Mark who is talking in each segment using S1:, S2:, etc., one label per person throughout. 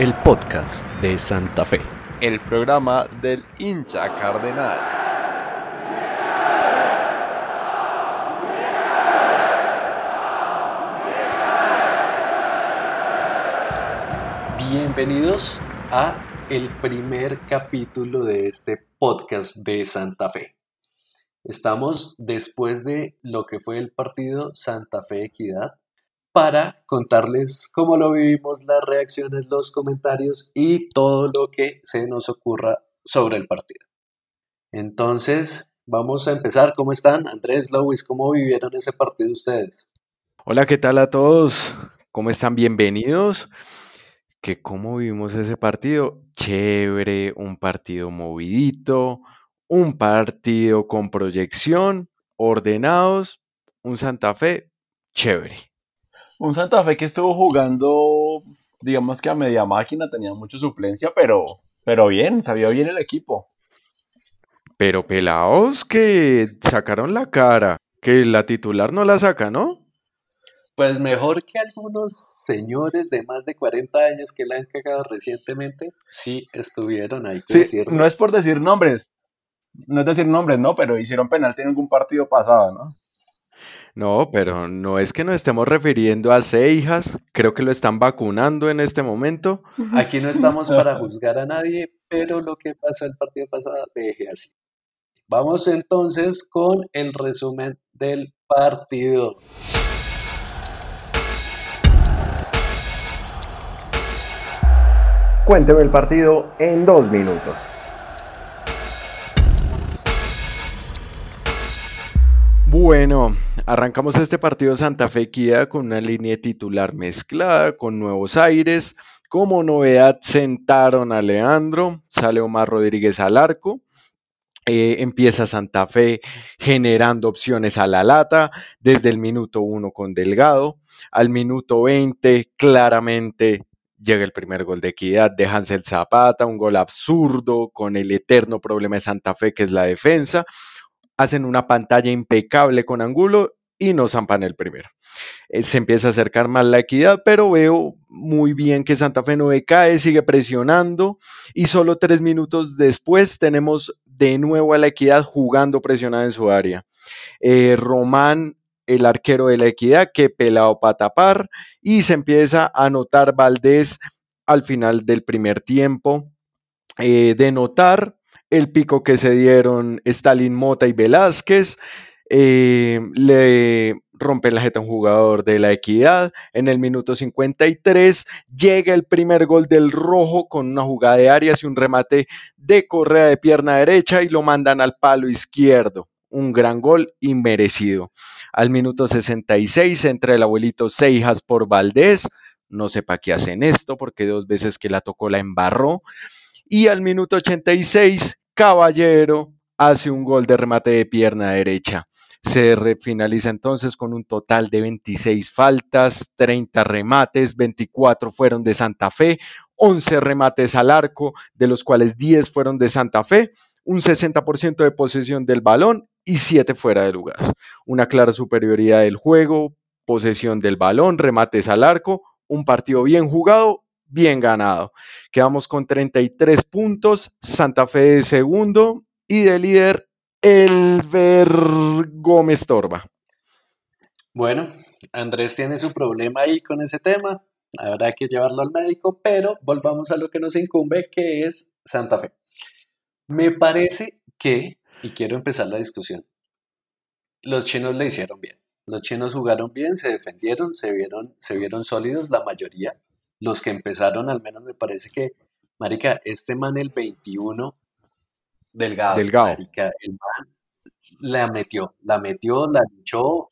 S1: el podcast de Santa Fe.
S2: El programa del hincha cardenal.
S3: Bienvenidos a el primer capítulo de este podcast de Santa Fe. Estamos después de lo que fue el partido Santa Fe Equidad para contarles cómo lo vivimos, las reacciones, los comentarios y todo lo que se nos ocurra sobre el partido. Entonces, vamos a empezar. ¿Cómo están? Andrés, Lois, ¿cómo vivieron ese partido ustedes?
S4: Hola, ¿qué tal a todos? ¿Cómo están? Bienvenidos. ¿Que ¿Cómo vivimos ese partido? Chévere, un partido movidito, un partido con proyección, ordenados, un Santa Fe chévere.
S2: Un Santa Fe que estuvo jugando, digamos que a media máquina, tenía mucha suplencia, pero, pero bien, sabía bien el equipo.
S4: Pero pelaos que sacaron la cara, que la titular no la saca, ¿no?
S3: Pues mejor que algunos señores de más de 40 años que la han cagado recientemente, sí estuvieron ahí.
S2: Sí, no es por decir nombres, no es decir nombres, no, pero hicieron penalti en algún partido pasado, ¿no?
S4: No, pero no es que nos estemos refiriendo a Seijas, creo que lo están vacunando en este momento.
S3: Aquí no estamos para juzgar a nadie, pero lo que pasó el partido pasado deje así. Vamos entonces con el resumen del partido.
S2: Cuénteme el partido en dos minutos.
S4: Bueno, arrancamos este partido Santa Fe Equidad con una línea titular mezclada, con nuevos aires. Como novedad sentaron a Leandro, sale Omar Rodríguez al arco. Eh, empieza Santa Fe generando opciones a la lata desde el minuto 1 con Delgado. Al minuto 20 claramente llega el primer gol de Equidad de Hansel Zapata, un gol absurdo con el eterno problema de Santa Fe que es la defensa hacen una pantalla impecable con ángulo y no zampan el primero. Eh, se empieza a acercar más la equidad, pero veo muy bien que Santa Fe no decae, sigue presionando y solo tres minutos después tenemos de nuevo a la equidad jugando presionada en su área. Eh, Román, el arquero de la equidad, que pelado para tapar y se empieza a notar Valdés al final del primer tiempo. Eh, de notar el pico que se dieron Stalin Mota y Velázquez. Eh, le rompe la jeta un jugador de la equidad. En el minuto 53 llega el primer gol del rojo con una jugada de Arias y un remate de correa de pierna derecha y lo mandan al palo izquierdo. Un gran gol inmerecido. Al minuto 66 entra el abuelito Seijas por Valdés. No sé para qué hacen esto porque dos veces que la tocó la embarró. Y al minuto 86 Caballero hace un gol de remate de pierna derecha. Se finaliza entonces con un total de 26 faltas, 30 remates, 24 fueron de Santa Fe, 11 remates al arco, de los cuales 10 fueron de Santa Fe, un 60% de posesión del balón y 7 fuera de lugar. Una clara superioridad del juego, posesión del balón, remates al arco, un partido bien jugado bien ganado. Quedamos con 33 puntos, Santa Fe de segundo y de líder Elver Gómez Torba.
S3: Bueno, Andrés tiene su problema ahí con ese tema, habrá que llevarlo al médico, pero volvamos a lo que nos incumbe, que es Santa Fe. Me parece que, y quiero empezar la discusión, los chinos le hicieron bien. Los chinos jugaron bien, se defendieron, se vieron, se vieron sólidos la mayoría los que empezaron, al menos me parece que, Marica, este man el 21, Delgado,
S4: Delgado.
S3: Marica, el man la metió, la metió, la luchó,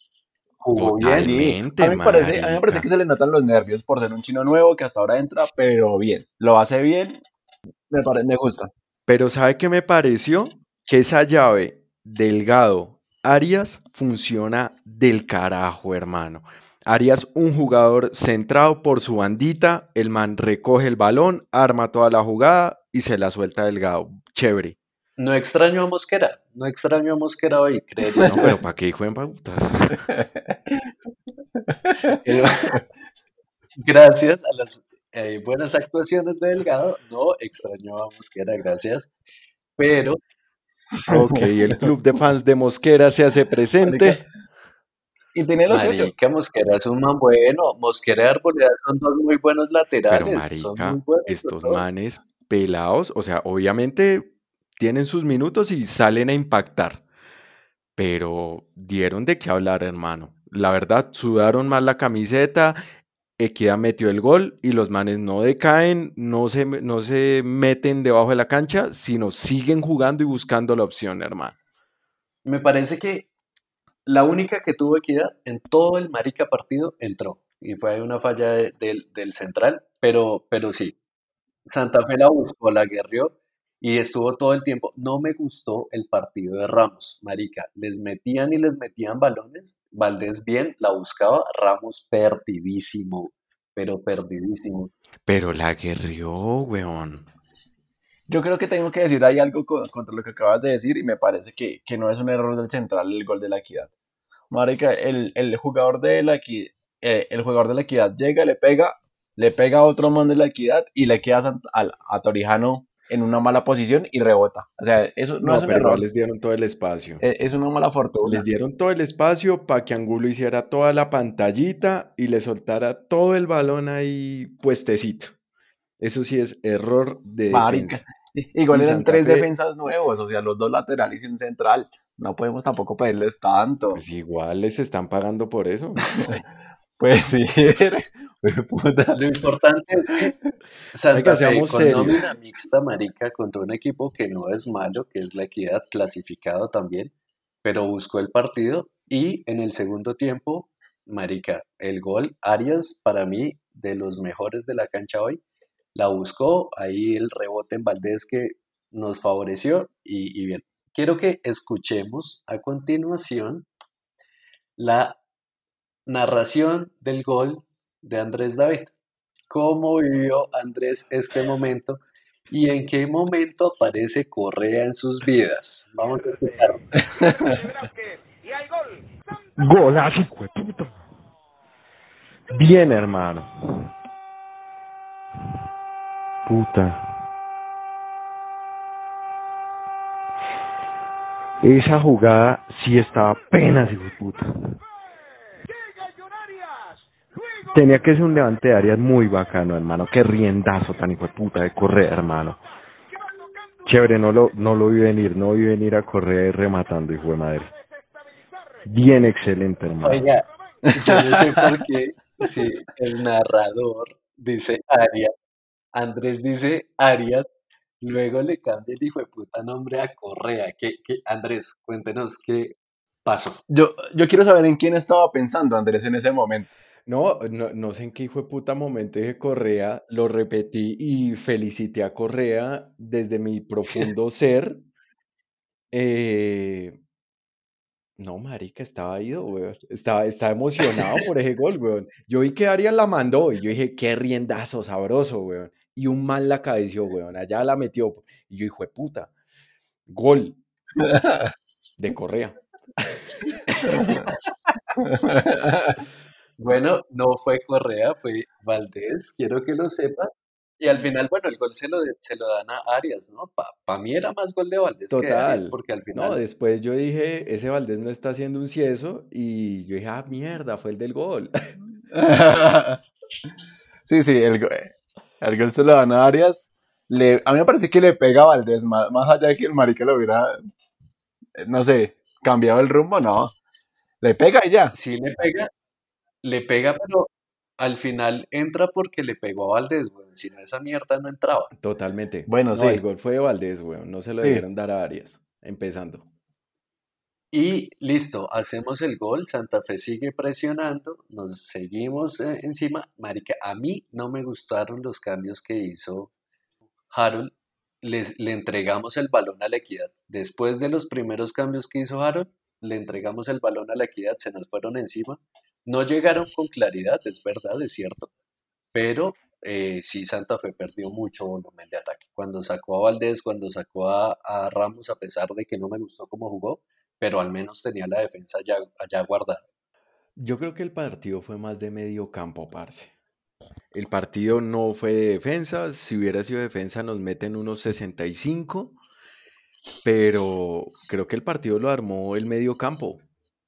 S3: jugó bien.
S2: A mí, parece, a mí me parece que se le notan los nervios por ser un chino nuevo que hasta ahora entra, pero bien, lo hace bien, me, parece, me gusta.
S4: Pero ¿sabe qué me pareció? Que esa llave Delgado Arias funciona del carajo, hermano. Arias, un jugador centrado por su bandita, el man recoge el balón, arma toda la jugada y se la suelta delgado. Chévere.
S3: No extraño a Mosquera, no extraño a Mosquera hoy, creería.
S4: No, pero ¿para qué jueguen pautas?
S3: Gracias a las hay buenas actuaciones de Delgado, no extrañó a Mosquera, gracias, pero
S4: Ok, el club de fans de Mosquera se hace presente.
S2: Y tiene lo suyo.
S3: Marica, Mosquera es un man bueno, Mosquera y Arboleda son dos muy buenos laterales.
S4: Pero
S3: son
S4: marica,
S3: muy buenos
S4: estos
S3: los
S4: manes pelados, o sea, obviamente tienen sus minutos y salen a impactar, pero dieron de qué hablar, hermano. La verdad, sudaron más la camiseta, Equidad metió el gol y los manes no decaen, no se, no se meten debajo de la cancha, sino siguen jugando y buscando la opción, hermano.
S3: Me parece que la única que tuvo equidad en todo el marica partido entró. Y fue una falla de- del, del central, pero, pero sí. Santa Fe la buscó, la guerrió y estuvo todo el tiempo. No me gustó el partido de Ramos, marica. Les metían y les metían balones. Valdés bien, la buscaba. Ramos perdidísimo, pero perdidísimo.
S4: Pero la guerrió, weón.
S2: Yo creo que tengo que decir ahí algo co- contra lo que acabas de decir y me parece que, que no es un error del central el gol de la equidad. Marica, el, el jugador de la equidad, el jugador de la equidad llega, le pega, le pega a otro man de la equidad y le queda a, a Torijano en una mala posición y rebota. O sea, eso no,
S4: No,
S2: es un
S4: pero igual les dieron todo el espacio.
S2: es, es una mala fortuna.
S4: Les dieron todo el espacio para que Angulo hiciera toda la pantallita y le soltara todo el balón ahí puestecito. Eso sí es error de
S2: Marica.
S4: defensa.
S2: Igual
S4: Y
S2: eran
S4: Santa
S2: tres
S4: Fe-
S2: defensas nuevos, o sea, los dos laterales y un central. No podemos tampoco pedirles tanto.
S4: Pues igual les están pagando por eso.
S2: Pues sí, puta.
S3: Lo importante es que Santa Fe
S4: seamos
S3: con
S4: serios.
S3: nómina mixta, marica, contra un equipo que no es malo, que es la equidad, clasificado también, pero buscó el partido y en el segundo tiempo, marica, el gol, Arias, para mí, de los mejores de la cancha hoy, la buscó, ahí el rebote en Valdés que nos favoreció y, y bien. Quiero que escuchemos a continuación la narración del gol de Andrés David. ¿Cómo vivió Andrés este momento y en qué momento aparece Correa en sus vidas? Vamos a escuchar.
S5: Golazo, puta. Bien, hermano. Puta. Esa jugada sí estaba apenas, hijo de puta. Tenía que ser un levante de áreas muy bacano, hermano. Qué riendazo tan hijo de puta de Correa, hermano. Chévere, no lo, no lo vi venir, no vi venir a Correa y rematando, hijo de madre. Bien excelente, hermano.
S3: Oiga, yo no sé por qué si el narrador dice Arias, Andrés dice Arias, luego le cambia el hijo de puta nombre a Correa. ¿Qué, qué? Andrés, cuéntenos qué pasó.
S2: Yo, yo quiero saber en quién estaba pensando Andrés en ese momento.
S4: No, no, no sé en qué hijo de puta momento dije Correa, lo repetí y felicité a Correa desde mi profundo ser. Eh, no, marica, estaba ido, weón. Estaba, estaba emocionado por ese gol, weón. Yo vi que Arias la mandó y yo dije, qué riendazo, sabroso, weón. Y un mal la cabeció, weón. Allá la metió. Y yo, hijo de puta. Gol de Correa.
S3: Bueno, no fue Correa, fue Valdés, quiero que lo sepas. Y al final, bueno, el gol se lo, se lo dan a Arias, ¿no? Para mí era más gol de Valdés que Arias,
S4: Total.
S3: porque al
S4: No,
S3: final
S4: después yo dije, ese Valdés no está haciendo un cieso. Y yo dije, ah, mierda, fue el del gol.
S2: Sí, sí, el, el gol se lo dan a Arias. Le, a mí me parece que le pega a Valdés, más, más allá de que el marica lo hubiera, eh, no sé, cambiado el rumbo, no. Le pega y ya.
S3: sí le pega, le pega, pero al final entra porque le pegó a Valdés, güey. Si no, esa mierda no entraba.
S4: Totalmente.
S2: Bueno,
S4: No,
S2: sí.
S4: el gol fue de Valdés, weón. No se lo
S2: Sí.
S4: debieron dar a Arias. Empezando.
S3: Y listo, hacemos el gol, Santa Fe sigue presionando, nos seguimos eh, encima. Marica, a mí no me gustaron los cambios que hizo Harold. Les, le entregamos el balón a la equidad. Después de los primeros cambios que hizo Harold, le entregamos el balón a la equidad, se nos fueron encima. No llegaron con claridad, es verdad, es cierto, pero eh, sí Santa Fe perdió mucho volumen de ataque. Cuando sacó a Valdés, cuando sacó a, a Ramos, a pesar de que no me gustó cómo jugó, pero al menos tenía la defensa allá, allá guardada.
S4: Yo creo que el partido fue más de medio campo, parce. El partido no fue de defensa. Si hubiera sido defensa, nos meten unos 65. Pero creo que el partido lo armó el medio campo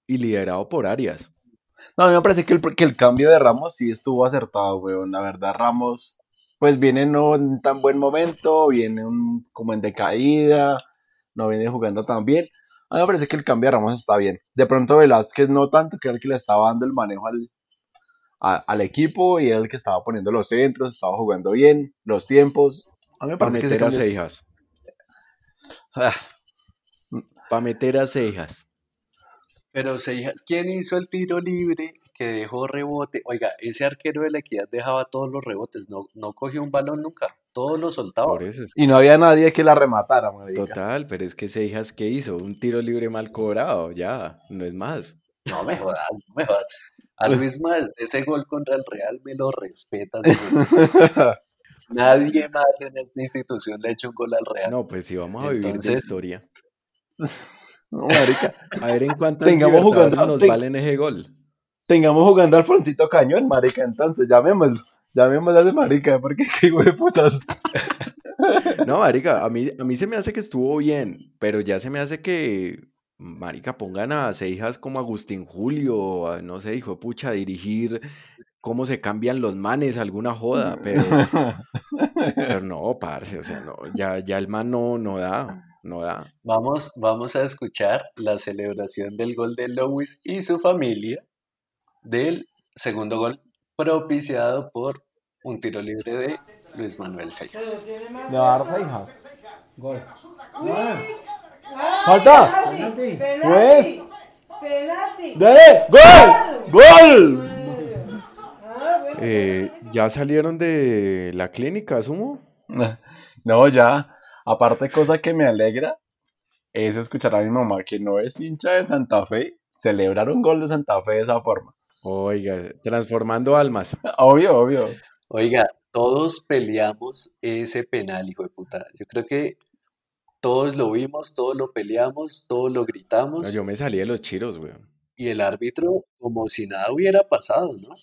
S4: y liderado por Arias.
S2: No, a mí me parece que el, que el cambio de Ramos sí estuvo acertado, weón. La verdad, Ramos, pues viene no en tan buen momento, viene un, como en decaída, no viene jugando tan bien. A mí me parece que el cambio de Ramos está bien. De pronto Velázquez no tanto, que era el que le estaba dando el manejo al, a- al equipo y era el que estaba poniendo los centros, estaba jugando bien, los tiempos. A mí me
S4: Para
S2: parece que ese
S4: meter a Seijas.
S2: Ah,
S4: Para meter a Seijas.
S3: Pero Seijas, ¿quién hizo el tiro libre que dejó rebote? Oiga, ese arquero de la equidad dejaba todos los rebotes, no, no cogió un balón nunca, todos los soltaba.
S4: Por eso es
S2: Y no había nadie que la rematara,
S4: total, pero es que Seijas, ¿qué hizo? Un tiro libre mal cobrado, ya, no es más.
S3: No me jodas, no me jodas. A Luis más, ese gol contra el Real me lo respetas. Nadie más en esta institución le ha hecho un gol al Real.
S4: No, pues si vamos a vivir de
S3: Entonces-
S4: historia.
S2: No, marica.
S4: A ver en cuántas
S2: Tengamos
S4: Libertadores
S2: jugando-
S4: nos
S2: ten-
S4: valen ese gol.
S2: Tengamos jugando al Alfonsito Cañón, marica, entonces llamémoslo. Llamémoslo a ese marica, porque qué hijo de putas.
S4: No, marica, a mí, a mí se me hace que estuvo bien, pero ya se me hace que, marica, pongan a Seijas como Agustín Julio, a, no sé, hijo de pucha, a dirigir cómo se cambian los manes, alguna joda, pero, pero no, parce, o sea, no, ya, ya el man no, no da, no da.
S3: Vamos, vamos a escuchar la celebración del gol de Lewis y su familia del segundo gol propiciado por un tiro libre de Luis Manuel Seijas.
S2: Le va a dar Seijas.
S6: Gol.
S2: ¡Falta!
S6: Penalti.
S2: Pues.
S7: Penalti.
S2: ¡Dale! ¡Gol! ¡Gol!
S7: Ah.
S4: Eh, ¿ya salieron de la clínica, asumo?
S2: No, ya. Aparte, cosa que me alegra es escuchar a mi mamá que no es hincha de Santa Fe celebrar un gol de Santa Fe de esa forma.
S4: Oiga, transformando almas.
S2: Obvio, obvio.
S3: Oiga, todos peleamos ese penal, hijo de puta. Yo creo que todos lo vimos, todos lo peleamos, todos lo gritamos.
S4: No, yo me salí de los chiros, weón.
S3: Y el árbitro, como si nada hubiera pasado, ¿no?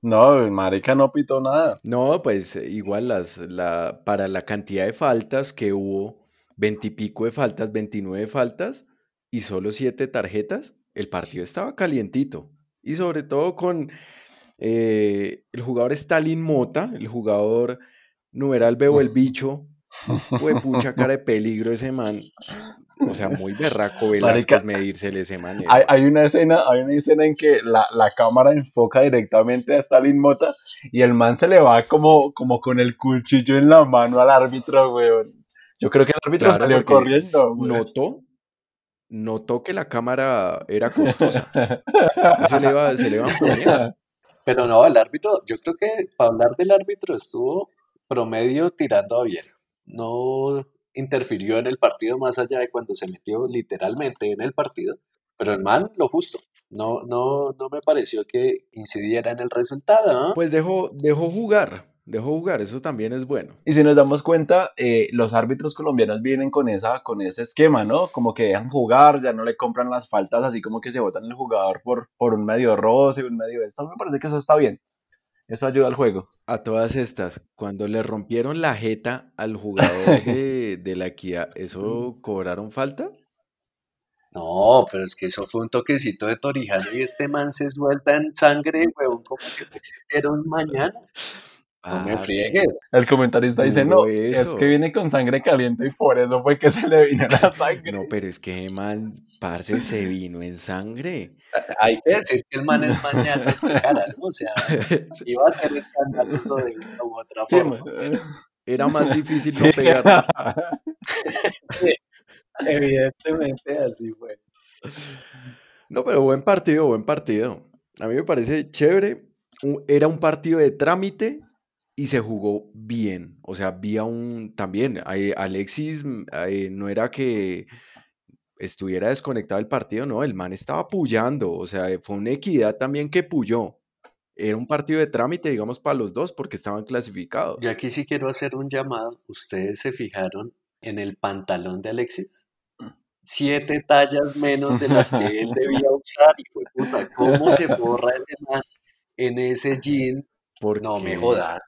S2: No, el marica no pitó nada.
S4: No, pues eh, igual las, la, para la cantidad de faltas que hubo, veintipico de faltas, 29 faltas y solo siete tarjetas, el partido estaba calientito. Y sobre todo con eh, el jugador Stalin Mota, el jugador numeral Veo el bicho, pucha cara de peligro ese man. O sea, muy berraco Velázquez medírsele ese man.
S2: Hay, hay una escena, hay una escena en que la, la cámara enfoca directamente a Stalin Mota y el man se le va como, como con el cuchillo en la mano al árbitro, weón. Yo creo que el árbitro
S4: Claro,
S2: salió corriendo,
S4: notó, notó que la cámara era costosa. se le va, se le va a poner.
S3: Pero no, el árbitro, yo creo que para hablar del árbitro estuvo promedio tirando a bien. No interfirió en el partido más allá de cuando se metió literalmente en el partido. Pero el man, lo justo. No, no, no me pareció que incidiera en el resultado. ¿no?
S4: Pues dejó, dejó jugar, dejó jugar, eso también es bueno.
S2: Y si nos damos cuenta, eh, los árbitros colombianos vienen con esa, con ese esquema, ¿no? Como que dejan jugar, ya no le compran las faltas, así como que se votan el jugador por, por un medio roce, un medio esto. Me parece que eso está bien. Eso ayuda al juego.
S4: A todas estas, cuando le rompieron la jeta al jugador de, de la Equidad, ¿eso cobraron falta?
S3: No, pero es que eso fue un toquecito de Torijano y este man se suelta en sangre, huevón, como que no existiera un mañana. No me
S4: Ah, sí.
S2: El comentarista dice, no, es que viene con sangre caliente y por eso fue que se le vino la sangre.
S4: No, pero es que man, parce, se vino en sangre.
S3: Hay que decir que el man es mañana, es que cara, ¿no? O sea, iba a ser escandaloso de una u otra forma.
S4: Era más difícil no pegar.
S3: Evidentemente así fue.
S4: No, pero buen partido, buen partido. A mí me parece chévere. Era un partido de trámite y se jugó bien. O sea, había un también. ahí Alexis mm, ahí no era que estuviera desconectado del partido, no, el man estaba puyando. O sea, fue una equidad también que puyó. Era un partido de trámite, digamos, para los dos porque estaban clasificados.
S3: Yo aquí sí quiero hacer un llamado. ¿Ustedes se fijaron en el pantalón de Alexis? Siete tallas menos de las que él debía usar, hijo de puta. ¿Cómo se borra ese man en ese jean
S4: Porque
S3: No me jodas.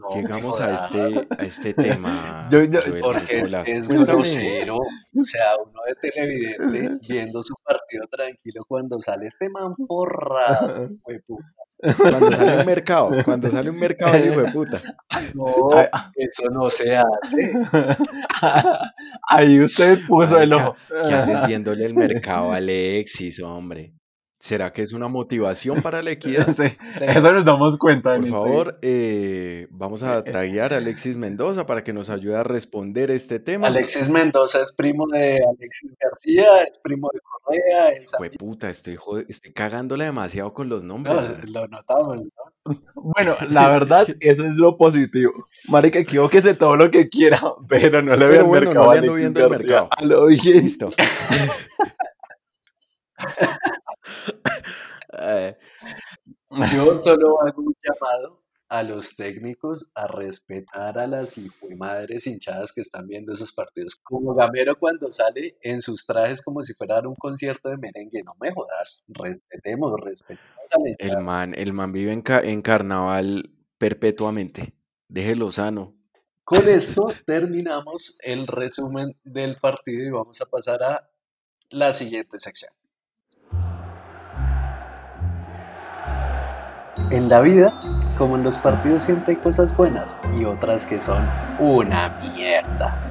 S3: No
S4: llegamos a este, a este tema,
S2: Yo- yo-
S4: Joel
S3: Porque
S4: Nicolás.
S3: es grosero. O sea, uno de televidente viendo su partido tranquilo cuando sale este man forrado. hueputa.
S4: Cuando sale un mercado, cuando sale un mercado, el hijo de puta.
S3: No,
S2: Ay,
S3: eso no se hace.
S2: Ahí usted puso el ojo.
S4: ¿Qué haces viéndole el mercado a Alexis, hombre? ¿Será que es una motivación para la equidad?
S2: Sí, eso nos damos cuenta. en
S4: Por favor, eh, vamos a taguear a Alexis Mendoza para que nos ayude a responder este tema.
S3: Alexis Mendoza es primo de Alexis García, es primo de Correa, es
S4: Fue puta, estoy, estoy cagándola demasiado con los nombres.
S3: lo notamos, ¿no?
S2: Bueno, la verdad, eso es lo positivo. Marica, equivóquese todo lo que quiera, pero no le veo el
S4: bueno,
S2: mercado
S4: no le ando
S2: Alexis
S4: viendo el mercado.
S2: A lo bien.
S4: Listo. Eh,
S3: Yo solo hago un llamado a los técnicos a respetar a las madres hinchadas que están viendo esos partidos. Como Gamero cuando sale en sus trajes como si fuera un concierto de merengue. No me jodas. Respetemos, respetemos a la
S4: el man, el man vive en, ca- en carnaval perpetuamente. Déjelo sano.
S3: Con esto terminamos el resumen del partido y vamos a pasar a la siguiente sección. En la vida, como en los partidos, siempre hay cosas buenas y otras que son una mierda.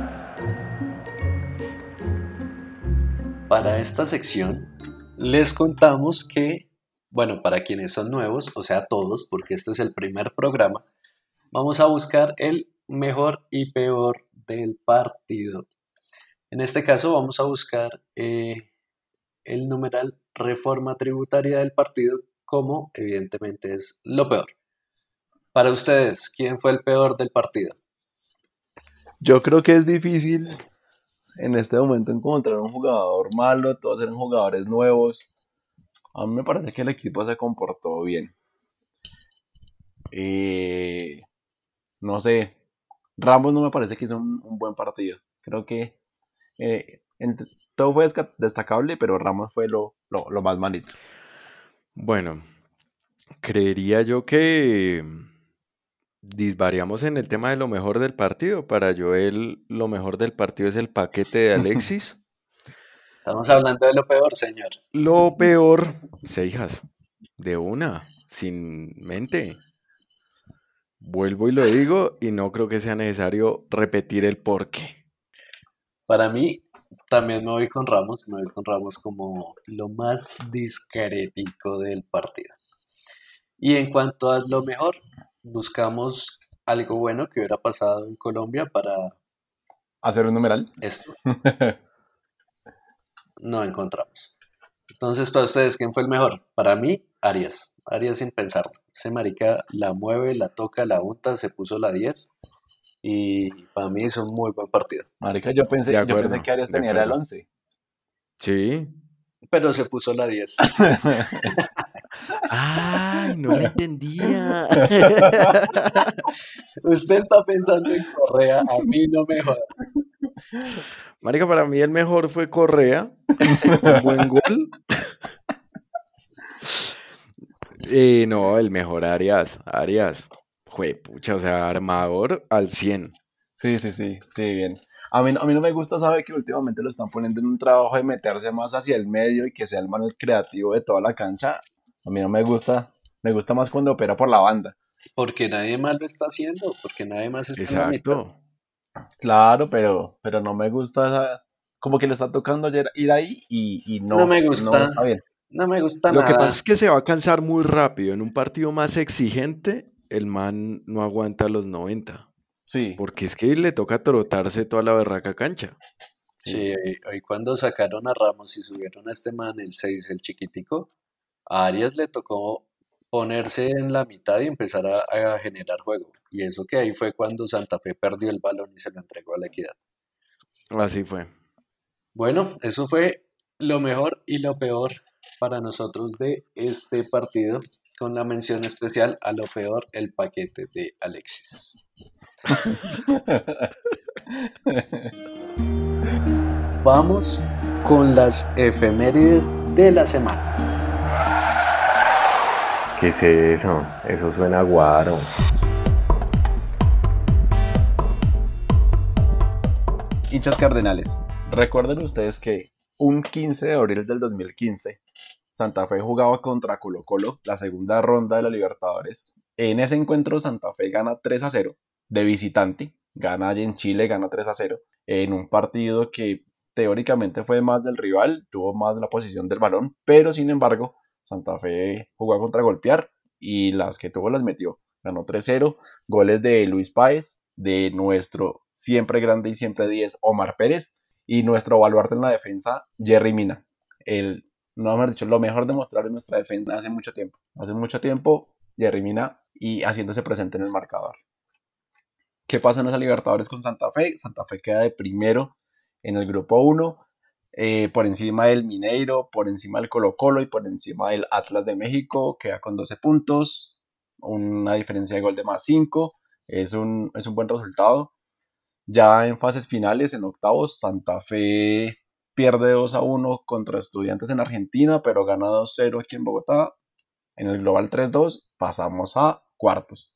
S3: Para esta sección, les contamos que, bueno, para quienes son nuevos, o sea, todos, porque este es el primer programa, vamos a buscar el mejor y peor del partido. En este caso vamos a buscar eh, el numeral reforma tributaria del partido como evidentemente es lo peor. Para ustedes, ¿quién fue el peor del partido?
S2: Yo creo que es difícil en este momento encontrar un jugador malo, todos eran jugadores nuevos. A mí me parece que el equipo se comportó bien. Eh, no sé, Ramos no me parece que hizo un, buen partido. Creo que eh, todo fue destacable, pero Ramos fue lo, lo, lo más malito.
S4: Bueno, creería yo que disvariamos en el tema de lo mejor del partido. Para Joel, lo mejor del partido es el paquete de Alexis.
S3: Estamos hablando de lo peor, señor.
S4: Lo peor, Seijas, de una, sin mente. Vuelvo y lo digo y no creo que sea necesario repetir el porqué.
S3: Para mí, también me voy con Ramos, me voy con Ramos como lo más discretico del partido. Y en cuanto a lo mejor, buscamos algo bueno que hubiera pasado en Colombia para
S2: Hacer un numeral.
S3: esto. No encontramos. Entonces, para ustedes, ¿quién fue el mejor? Para mí, Arias. Arias sin pensarlo. Ese marica la mueve, la toca, la unta, se puso la 10. Y para mí hizo un muy buen partido.
S2: Marica, yo pensé, yo pensé que Arias tenía el
S4: acuerdo.
S2: 11.
S4: Sí.
S3: Pero se puso la 10.
S4: Ay, no lo entendía.
S3: Usted está pensando en Correa, a mí no me joda.
S4: Marica, para mí el mejor fue Correa. Un buen gol. Eh, no, el mejor Arias. Arias. Jue pucha, o sea, armador al 100.
S2: Sí, sí, sí, sí, bien. A mí, no- a mí no me gusta, sabe que últimamente lo están poniendo en un trabajo de meterse más hacia el medio y que sea el man el creativo de toda la cancha. A mí no me gusta, me gusta más cuando opera por la banda.
S3: Porque nadie más lo está haciendo, porque nadie más está.
S4: Exacto.
S2: Claro, pero, pero no me gusta esa- como que le está tocando ayer ir ahí y, y no,
S3: No me gusta.
S2: está bien.
S3: No me gusta
S4: Lo que
S3: nada.
S4: pasa es que se va a cansar muy rápido. En un partido más exigente, el man no aguanta los 90.
S2: Sí,
S4: Porque es que le toca trotarse toda la berraca cancha.
S3: Sí, hoy, hoy cuando sacaron a Ramos y subieron a este man, el 6, el chiquitico, a Arias le tocó ponerse en la mitad y empezar a, a generar juego. Y eso que ahí fue cuando Santa Fe perdió el balón y se lo entregó a la equidad.
S4: Así fue.
S3: Bueno, eso fue lo mejor y lo peor para nosotros de este partido, con la mención especial a lo peor, el paquete de Alexis. Vamos con las efemérides de la semana.
S5: ¿Qué es eso? Eso suena guaro.
S2: Hinchas cardenales, recuerden ustedes que un 15 de abril del 2015, Santa Fe jugaba contra Colo Colo la segunda ronda de la Libertadores. En ese encuentro Santa Fe gana 3 a 0 de visitante, gana allá en Chile, gana 3 a 0, en un partido que teóricamente fue más del rival, tuvo más la posición del balón, pero sin embargo Santa Fe jugó a contragolpear y las que tuvo las metió. Ganó 3-0, goles de Luis Páez, de nuestro siempre grande y siempre 10 Omar Pérez y nuestro baluarte en la defensa Jerry Mina. El, no hemos dicho, lo mejor de mostrar en nuestra defensa hace mucho tiempo. Hace mucho tiempo Jerry Mina y haciéndose presente en el marcador. ¿Qué pasa en esa Libertadores con Santa Fe? Santa Fe queda de primero en el grupo 1, eh, por encima del Mineiro, por encima del Colo Colo y por encima del Atlas de México, queda con 12 puntos, una diferencia de gol de más 5, es un, es un buen resultado. Ya en fases finales, en octavos, Santa Fe pierde 2 a 1 contra Estudiantes en Argentina, pero gana 2-0 aquí en Bogotá. En el Global 3-2 pasamos a cuartos.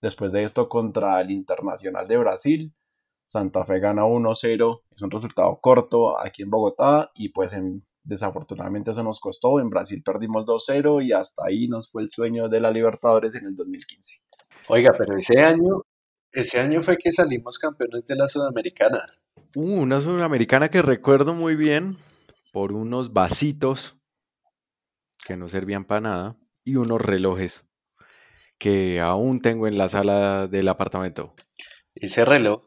S2: Después de esto contra el Internacional de Brasil, Santa Fe gana 1-0, es un resultado corto aquí en Bogotá y pues en, desafortunadamente eso nos costó. En Brasil perdimos 2-0 y hasta ahí nos fue el sueño de la Libertadores en el 2015.
S3: Oiga, pero ese año, ese año fue que salimos campeones de la Sudamericana.
S4: Uh, una sudamericana que recuerdo muy bien por unos vasitos que no servían para nada y unos relojes que aún tengo en la sala del apartamento.
S3: Ese reloj,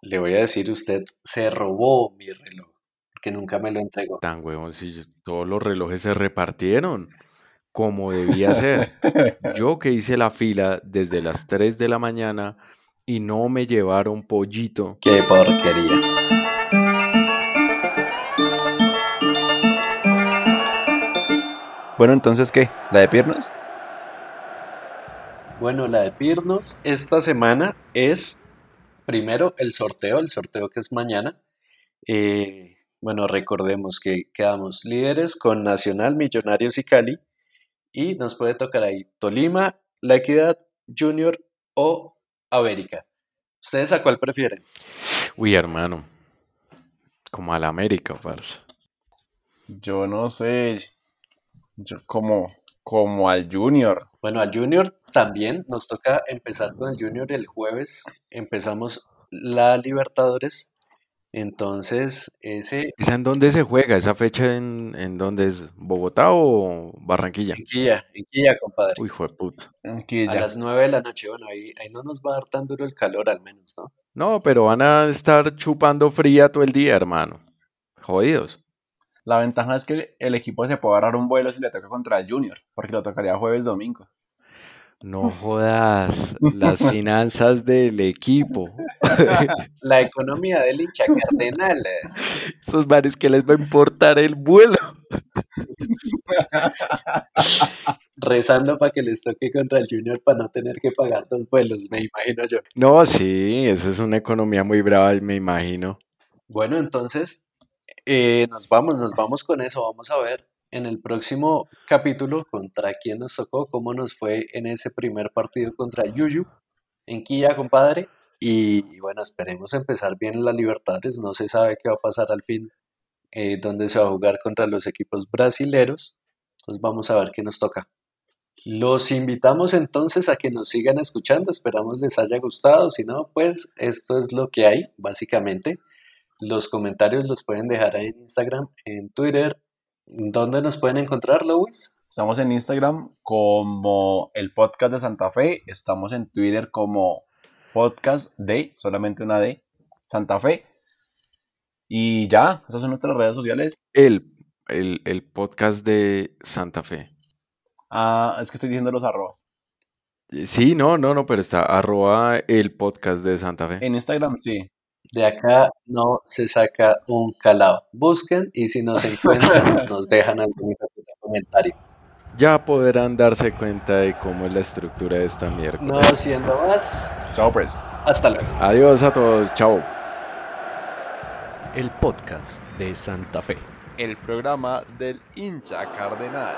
S3: le voy a decir, usted se robó mi reloj, porque nunca me lo entregó.
S4: Tan huevón, si yo- todos los relojes se repartieron como debía ser. Yo que hice la fila desde las 3 de la mañana y no me llevaron pollito.
S3: Qué porquería.
S2: Bueno, entonces, ¿qué? ¿La de piernas?
S3: Bueno, la de Pirnos esta semana es primero el sorteo, el sorteo que es mañana. Eh, bueno, recordemos que quedamos líderes con Nacional, Millonarios y Cali. Y nos puede tocar ahí Tolima, La Equidad, Junior o América. ¿Ustedes a cuál prefieren?
S4: Uy, hermano. Como a la América, parce.
S2: Yo no sé, yo como, como al Junior.
S3: Bueno, al Junior también nos toca empezar con el Junior el jueves. Empezamos la Libertadores. Entonces, ese
S4: ¿Esa en dónde se juega? ¿Esa fecha en, en dónde es? ¿Bogotá o Barranquilla?
S3: en Quilla, en Quilla, compadre.
S4: Uy, hijo de puta.
S2: Aquí
S3: A
S2: ya.
S3: las 9 de la noche, bueno, ahí, ahí no nos va a dar tan duro el calor al menos, ¿no?
S4: No, pero van a estar chupando fría todo el día, hermano. Jodidos.
S2: La ventaja es que el equipo se puede agarrar un vuelo si le toca contra el Junior, porque lo tocaría jueves domingo.
S4: No jodas las finanzas del equipo.
S3: La economía del hincha cardenal. eh,
S4: Esos mares que les va a importar el vuelo.
S3: rezando para que les toque contra el Junior para no tener que pagar dos vuelos, me imagino yo.
S4: No, sí, eso es una economía muy brava, me imagino.
S3: Bueno, entonces eh, nos vamos, nos vamos con eso. Vamos a ver en el próximo capítulo contra quién nos tocó, cómo nos fue en ese primer partido contra Yuyu en Quilla, compadre. Y, bueno, esperemos empezar bien la Libertadores. No se sabe qué va a pasar al fin, eh, dónde se va a jugar contra los equipos brasileros. Entonces vamos a ver qué nos toca. Los invitamos entonces a que nos sigan escuchando. Esperamos les haya gustado. Si no, pues esto es lo que hay, básicamente. Los comentarios los pueden dejar en Instagram, en Twitter. ¿Dónde nos pueden encontrar, Luis?
S2: Estamos en Instagram como el podcast de Santa Fe, estamos en Twitter como podcast de, solamente una D, Santa Fe. Y ya, esas son nuestras redes sociales.
S4: El, el, el podcast de Santa Fe.
S2: Ah, es que estoy diciendo los arrobas.
S4: Sí, no, no, no, pero está arroba el podcast de Santa Fe.
S2: En Instagram sí.
S3: De acá no se saca un calado. Busquen y si nos encuentran, nos dejan algún comentario.
S4: Ya podrán darse cuenta de cómo es la estructura de esta mierda.
S3: No siendo más,
S2: Chao pues.
S3: hasta luego.
S4: Adiós a todos, chao.
S1: El podcast de Santa Fe.
S2: El programa del hincha cardenal.